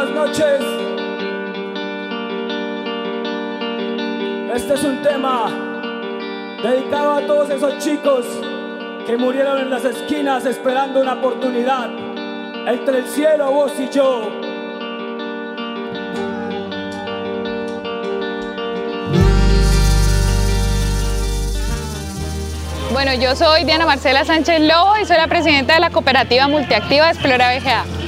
buenas noches. Este es un tema dedicado a todos esos chicos que murieron en las esquinas esperando una oportunidad. Entre el cielo, vos y yo. Bueno, yo soy Diana Marcela Sánchez Lobo y soy la presidenta de la cooperativa multiactiva Explora BGA.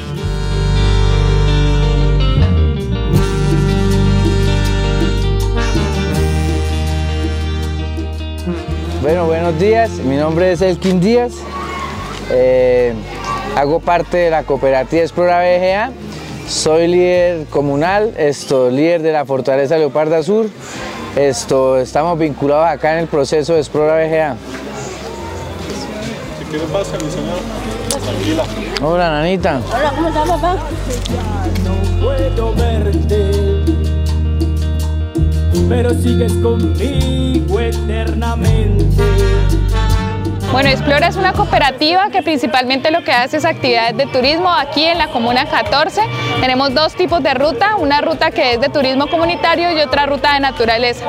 Bueno, buenos días. Mi nombre es Elkin Díaz. Eh, hago parte de la cooperativa Explora BGA. Soy líder comunal, esto, líder de la Fortaleza Leoparda Sur. Esto, estamos vinculados acá en el proceso de Explora BGA. Si quieres pasa, mi señor. Tranquila. Hola, nanita. Hola, ¿cómo estás, papá? No puedo verte, pero sigues conmigo eternamente. Bueno, Explora es una cooperativa que principalmente lo que hace es actividades de turismo aquí en la Comuna 14. Tenemos dos tipos de ruta, una ruta que es de turismo comunitario y otra ruta de naturaleza.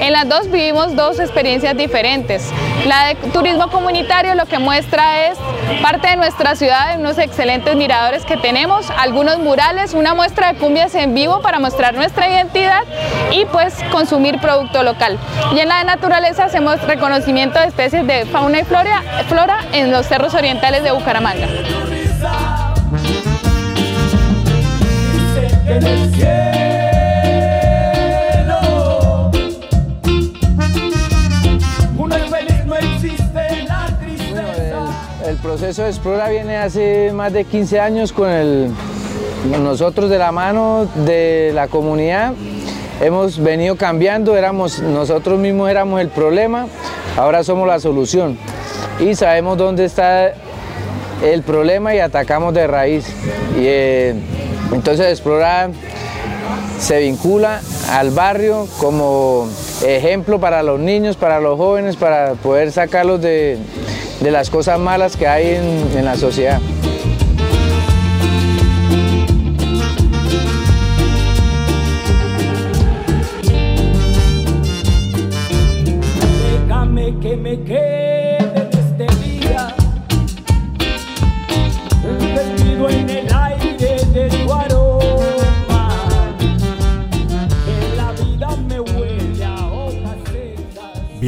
En las dos vivimos dos experiencias diferentes. La de turismo comunitario lo que muestra es parte de nuestra ciudad, unos excelentes miradores que tenemos, algunos murales, una muestra de cumbias en vivo para mostrar nuestra identidad y pues consumir producto local. Y en la de naturaleza hacemos reconocimiento de especies de fauna y flora, flora en los cerros orientales de Bucaramanga. El proceso de Explora viene hace más de 15 años con nosotros de la mano de la comunidad. Hemos venido cambiando, éramos, nosotros mismos éramos el problema, ahora somos la solución. Y sabemos dónde está el problema y atacamos de raíz. Y, eh, entonces Explora se vincula al barrio como ejemplo para los niños, para los jóvenes, para poder sacarlos de, de las cosas malas que hay en, en la sociedad.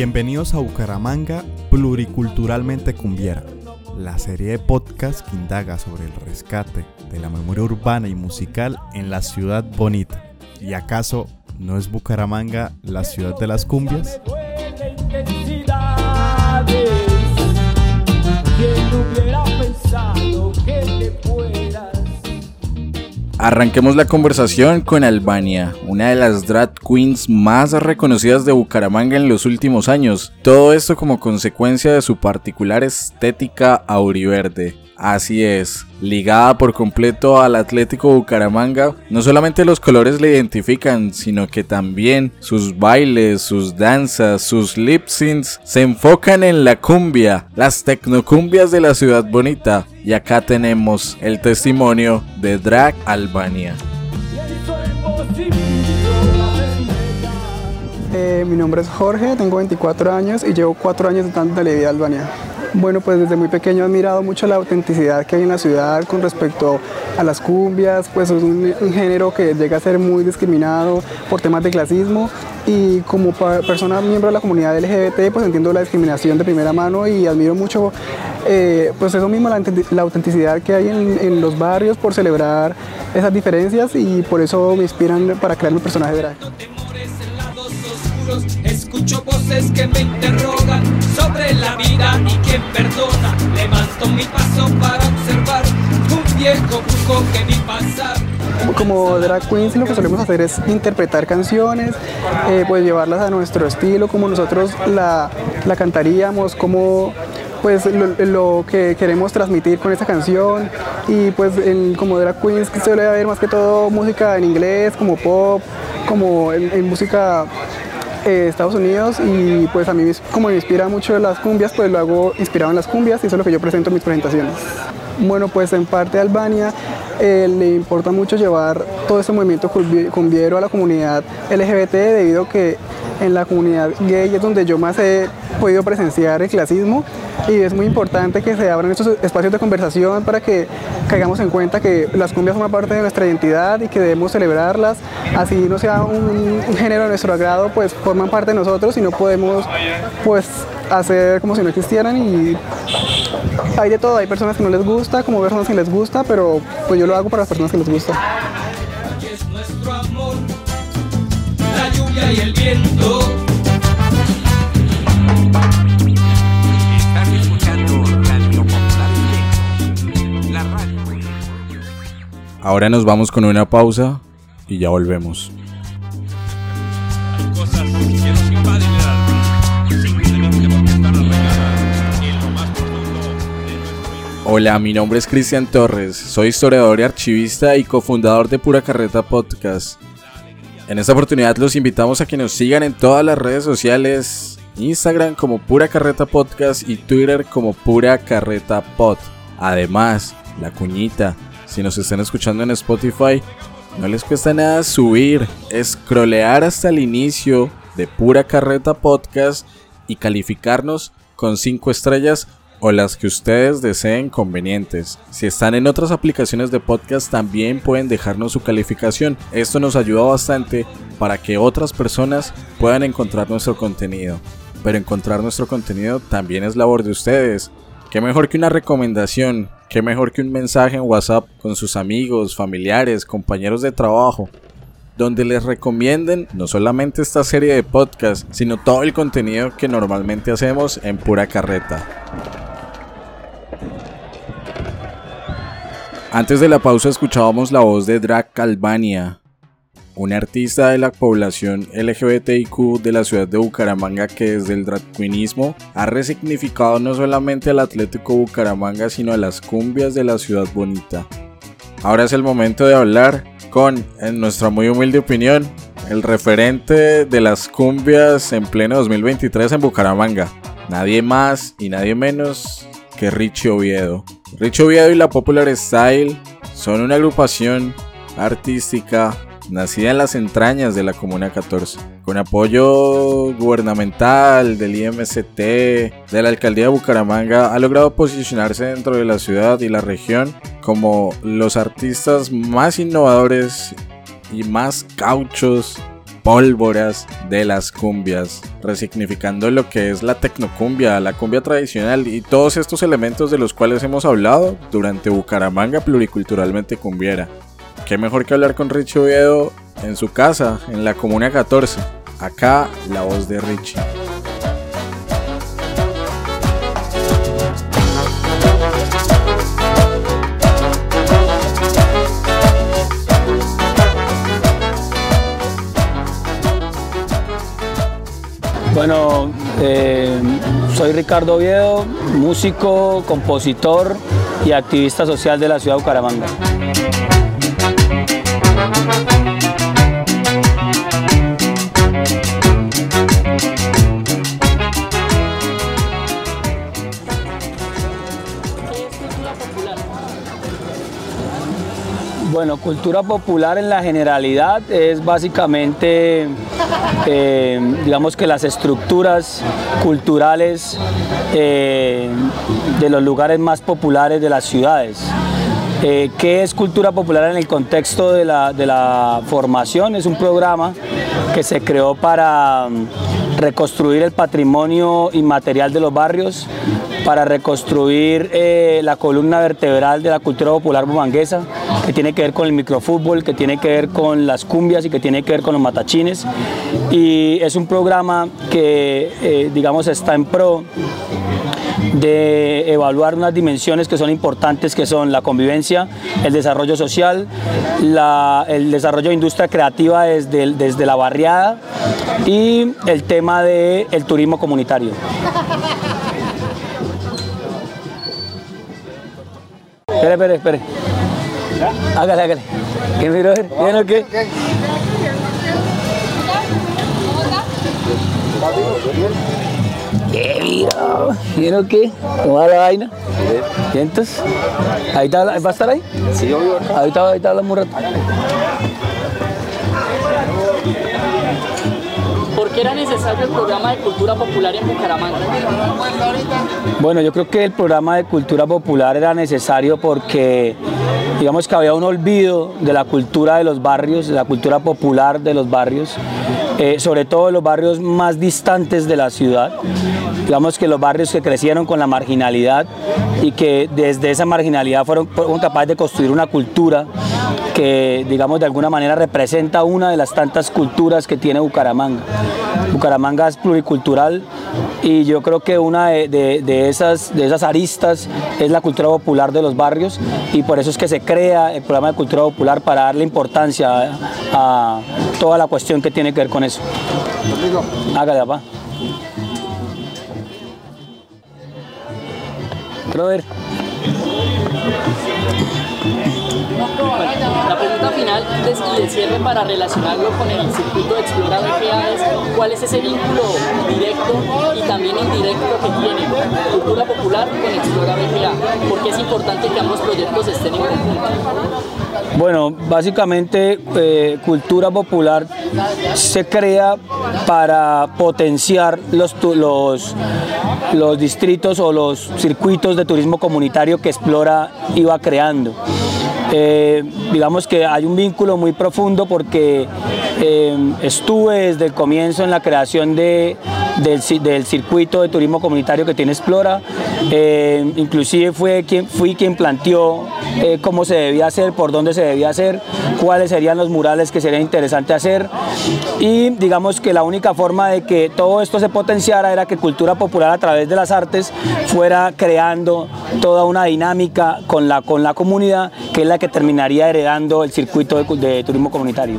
Bienvenidos a Bucaramanga Pluriculturalmente Cumbiera, la serie de podcast que indaga sobre el rescate de la memoria urbana y musical en la ciudad bonita. ¿Y acaso no es Bucaramanga la ciudad de las cumbias? Arranquemos la conversación con Albania, una de las drag queens más reconocidas de Bucaramanga en los últimos años. Todo esto como consecuencia de su particular estética auriverde. Así es, ligada por completo al Atlético Bucaramanga, no solamente los colores le identifican, sino que también sus bailes, sus danzas, sus lip syncs se enfocan en la cumbia, las tecnocumbias de la ciudad bonita. Y acá tenemos el testimonio de Drag Albania. Eh, mi nombre es Jorge, tengo 24 años y llevo 4 años dándole vida a Albania. Bueno, pues desde muy pequeño he admirado mucho la autenticidad que hay en la ciudad con respecto a las cumbias, pues es un, género que llega a ser muy discriminado por temas de clasismo y como persona miembro de la comunidad LGBT pues entiendo la discriminación de primera mano y admiro mucho eh, pues eso mismo, la, autenti- la autenticidad que hay en, en los barrios por celebrar esas diferencias y por eso me inspiran para crear mi personaje drag. Escucho voces que me interrogan sobre la vida y quién perdona. Levanto mi paso para observar un viejo buco que vi pasar. Como drag queens lo que solemos hacer es interpretar canciones, eh, pues llevarlas a nuestro estilo, como nosotros la, la cantaríamos, como pues lo, que queremos transmitir con esa canción y pues como drag queens que suele haber más que todo música en inglés, como pop, como en música eh, Estados Unidos y pues a mí como me inspira mucho las cumbias, pues lo hago inspirado en las cumbias y eso es lo que yo presento en mis presentaciones. Bueno, pues en parte Albania eh, le importa mucho llevar todo ese movimiento cumbiero a la comunidad LGBT debido a que en la comunidad gay es donde yo más he podido presenciar el clasismo y es muy importante que se abran estos espacios de conversación para que caigamos en cuenta que las cumbias forman parte de nuestra identidad y que debemos celebrarlas, así no sea un, género de nuestro agrado, pues forman parte de nosotros y no podemos pues hacer como si no existieran y hay de todo, hay personas que no les gusta, como personas que les gusta, pero pues yo lo hago para las personas que les gusta. Ahora nos vamos con una pausa y ya volvemos. Hola, mi nombre es Cristian Torres, soy historiador y archivista y cofundador de Pura Carreta Podcast. En esta oportunidad los invitamos a que nos sigan en todas las redes sociales, Instagram como Pura Carreta Podcast y Twitter como Pura Carreta Pod. Además, la cuñita, si nos están escuchando en Spotify, no les cuesta nada subir, scrollear hasta el inicio de Pura Carreta Podcast y calificarnos con 5 estrellas o las que ustedes deseen convenientes. Si están en otras aplicaciones de podcast también pueden dejarnos su calificación. Esto nos ayuda bastante para que otras personas puedan encontrar nuestro contenido. Pero encontrar nuestro contenido también es labor de ustedes. Qué mejor que una recomendación, qué mejor que un mensaje en WhatsApp con sus amigos, familiares, compañeros de trabajo, donde les recomienden no solamente esta serie de podcasts, sino todo el contenido que normalmente hacemos en pura carreta. Antes de la pausa escuchábamos la voz de Drac Albania, un artista de la población LGBTIQ de la ciudad de Bucaramanga que desde el drag queenismo ha resignificado no solamente al Atlético Bucaramanga sino a las cumbias de la ciudad bonita. Ahora es el momento de hablar con, en nuestra muy humilde opinión, el referente de las cumbias en pleno 2023 en Bucaramanga. Nadie más y nadie menos que Richie Oviedo. Richie Oviedo y la Popular Style son una agrupación artística nacida en las entrañas de la Comuna 14, con apoyo gubernamental del IMCT, de la Alcaldía de Bucaramanga, ha logrado posicionarse dentro de la ciudad y la región como los artistas más innovadores y más cauchos pólvoras de las cumbias, resignificando lo que es la tecnocumbia, la cumbia tradicional y todos estos elementos de los cuales hemos hablado durante Bucaramanga pluriculturalmente cumbiera. Qué mejor que hablar con Richie Oviedo en su casa, en la Comuna 14. Acá la voz de Richie. Bueno, eh, soy Ricardo Oviedo, músico, compositor y activista social de la ciudad de Bucaramanga. Bueno, cultura popular en la generalidad es básicamente, eh, digamos que las estructuras culturales eh, de los lugares más populares de las ciudades. Eh, ¿Qué es cultura popular en el contexto de la, de la formación? Es un programa que se creó para mm, reconstruir el patrimonio inmaterial de los barrios, para reconstruir eh, la columna vertebral de la cultura popular bumanguesa, que tiene que ver con el microfútbol, que tiene que ver con las cumbias y que tiene que ver con los matachines. Y es un programa que, eh, digamos, está en pro de evaluar unas dimensiones que son importantes, que son la convivencia, el desarrollo social, el desarrollo de industria creativa desde, desde la barriada y el tema del turismo comunitario. Espere, espere, espere. Hágale, hágale. ¿Qué miro? ¿Bien o qué? ¿Qué mira? ¿Mira qué? ¿Cómo va la vaina? ¿Y entonces? ¿Ahí está, ¿Va a estar ahí? Sí, obvio. Ahí está, ahí está hablando un rato. Era necesario el programa de cultura popular en Bucaramanga? Bueno, yo creo que el programa de cultura popular era necesario porque digamos que había un olvido de la cultura de los barrios, de la cultura popular de los barrios, eh, sobre todo de los barrios más distantes de la ciudad. Digamos que los barrios que crecieron con la marginalidad y que desde esa marginalidad fueron, fueron capaces de construir una cultura que, digamos, de alguna manera representa una de las tantas culturas que tiene Bucaramanga. Bucaramanga es pluricultural y yo creo que una de, esas, de esas aristas es la cultura popular de los barrios y por eso es que se crea el programa de cultura popular para darle importancia a, toda la cuestión que tiene que ver con eso. Hágale, papá. Final des- y de cierre para relacionarlo con el circuito de Explora es cuál es ese vínculo directo y también indirecto que tiene cultura popular con Explora BGA. Porque es importante que ambos proyectos estén en conjunto. Bueno, básicamente eh, cultura popular se crea para potenciar los distritos o los circuitos de turismo comunitario que Explora iba creando. Eh, digamos que hay un vínculo muy profundo porque eh, estuve desde el comienzo en la creación de, del, ci- del circuito de turismo comunitario que tiene Explora. Eh, inclusive fui quien planteó eh, cómo se debía hacer, por dónde se debía hacer, cuáles serían los murales que sería interesante hacer. Y digamos que la única forma de que todo esto se potenciara era que Cultura Popular a través de las artes fuera creando toda una dinámica con la, comunidad que es la que terminaría heredando el circuito de, cu- de turismo comunitario.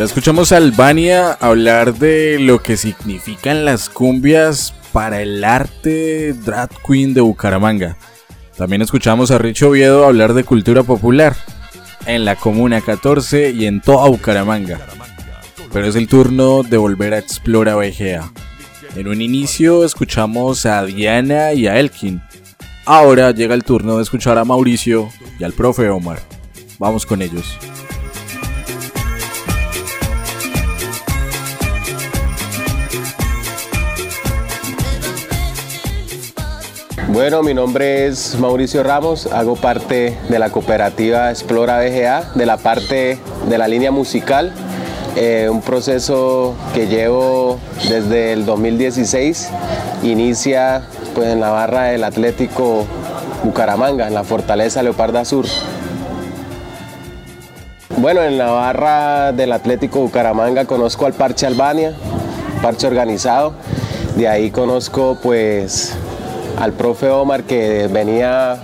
Ya escuchamos a Albania hablar de lo que significan las cumbias para el arte drag queen de Bucaramanga. También escuchamos a Richo Oviedo hablar de cultura popular en la Comuna 14 y en toda Bucaramanga. Pero es el turno de volver a Explora BGA. En un inicio escuchamos a Diana y a Elkin. Ahora llega el turno de escuchar a Mauricio y al profe Omar. Vamos con ellos. Bueno, mi nombre es Mauricio Ramos, hago parte de la cooperativa Explora BGA, de la parte de la línea musical, eh, un proceso que llevo desde el 2016, inicia pues, en la barra del Atlético Bucaramanga, en la Fortaleza Leoparda Sur. Bueno, en la barra del Atlético Bucaramanga conozco al Parche Albania, parche organizado. De ahí conozco pues al profe Omar que venía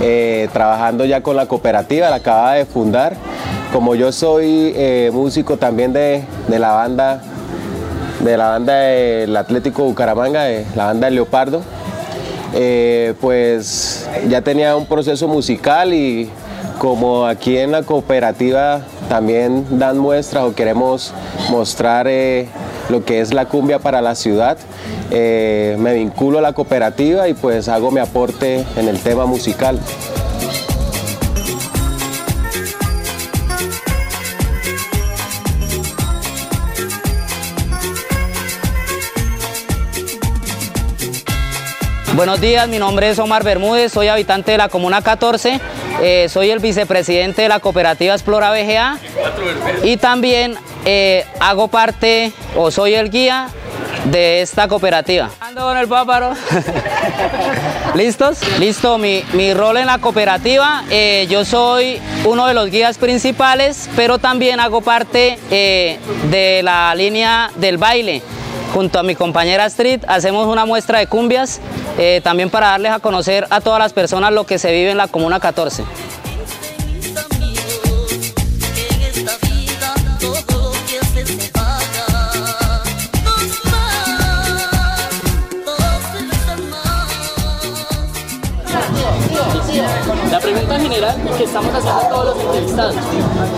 eh, trabajando ya con la cooperativa, la acaba de fundar. Como yo soy eh, músico también de, de la banda de la banda del Atlético Bucaramanga, de la banda del Leopardo, eh, pues ya tenía un proceso musical y como aquí en la cooperativa también dan muestras o queremos mostrar lo que es la cumbia para la ciudad, eh, me vinculo a la cooperativa y pues hago mi aporte en el tema musical. Buenos días, mi nombre es Omar Bermúdez, soy habitante de la Comuna 14, eh, soy el vicepresidente de la cooperativa Explora BGA y también eh, hago parte o soy el guía de esta cooperativa. Ando con el páparo. ¿Listos? Listo, mi, mi rol en la cooperativa, eh, yo soy uno de los guías principales, pero también hago parte eh, de la línea del baile. Junto a mi compañera Street hacemos una muestra de cumbias, eh, también para darles a conocer a todas las personas lo que se vive en la Comuna 14. Que estamos haciendo todos los entrevistados.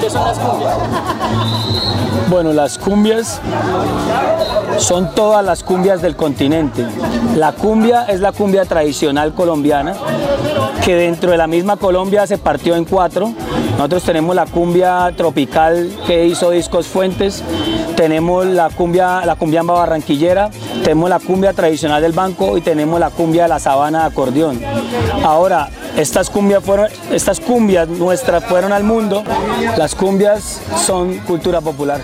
¿Qué son las cumbias? Bueno, las cumbias son todas las cumbias del continente. La cumbia es la cumbia tradicional colombiana, que dentro de la misma Colombia se partió en cuatro. Nosotros tenemos la cumbia tropical que hizo Discos Fuentes, tenemos la cumbia, la barranquillera, tenemos la cumbia tradicional del banco y tenemos la cumbia de la sabana de acordeón. Ahora, estas cumbias, fueron, estas cumbias nuestras fueron al mundo, las cumbias son cultura popular.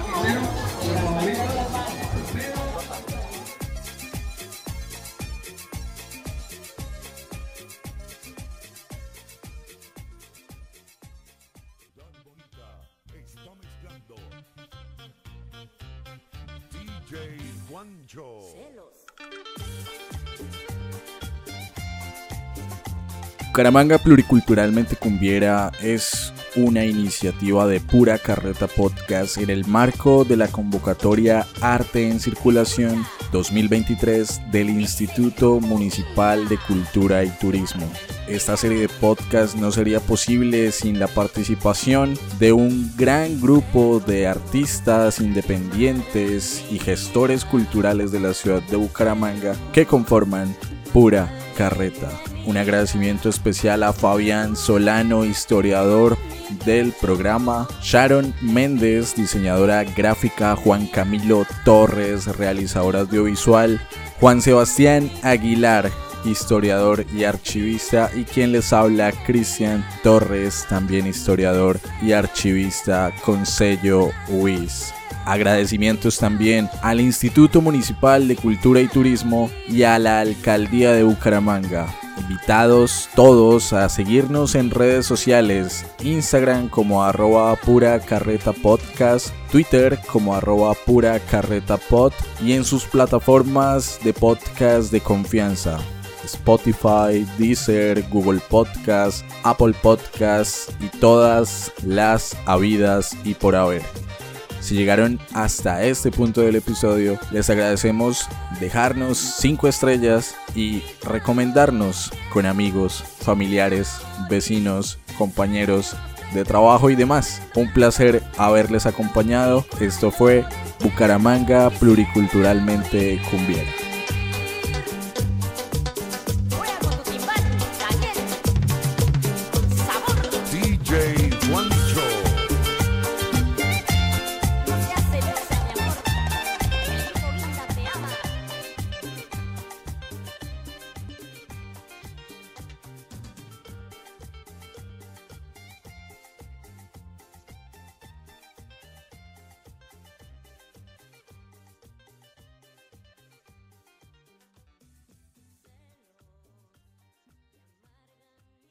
Bucaramanga Pluriculturalmente Cumbiera es una iniciativa de Pura Carreta Podcast en el marco de la convocatoria Arte en Circulación 2023 del Instituto Municipal de Cultura y Turismo. Esta serie de podcasts no sería posible sin la participación de un gran grupo de artistas independientes y gestores culturales de la ciudad de Bucaramanga que conforman Pura Carreta. Un agradecimiento especial a Fabián Solano, historiador del programa, Sharon Méndez, diseñadora gráfica, Juan Camilo Torres, realizador audiovisual, Juan Sebastián Aguilar, historiador y archivista, y quien les habla, Cristian Torres, también historiador y archivista con sello WIS. Agradecimientos también al Instituto Municipal de Cultura y Turismo y a la Alcaldía de Bucaramanga invitados todos a seguirnos en redes sociales, Instagram como arroba pura carreta podcast, Twitter como arroba pura carreta pod y en sus plataformas de podcast de confianza. Spotify, Deezer, Google Podcast, Apple Podcast y todas las habidas y por haber. Si llegaron hasta este punto del episodio, les agradecemos dejarnos 5 estrellas y recomendarnos con amigos, familiares, vecinos, compañeros de trabajo y demás. Un placer haberles acompañado. Esto fue Bucaramanga Pluriculturalmente Cumbiera.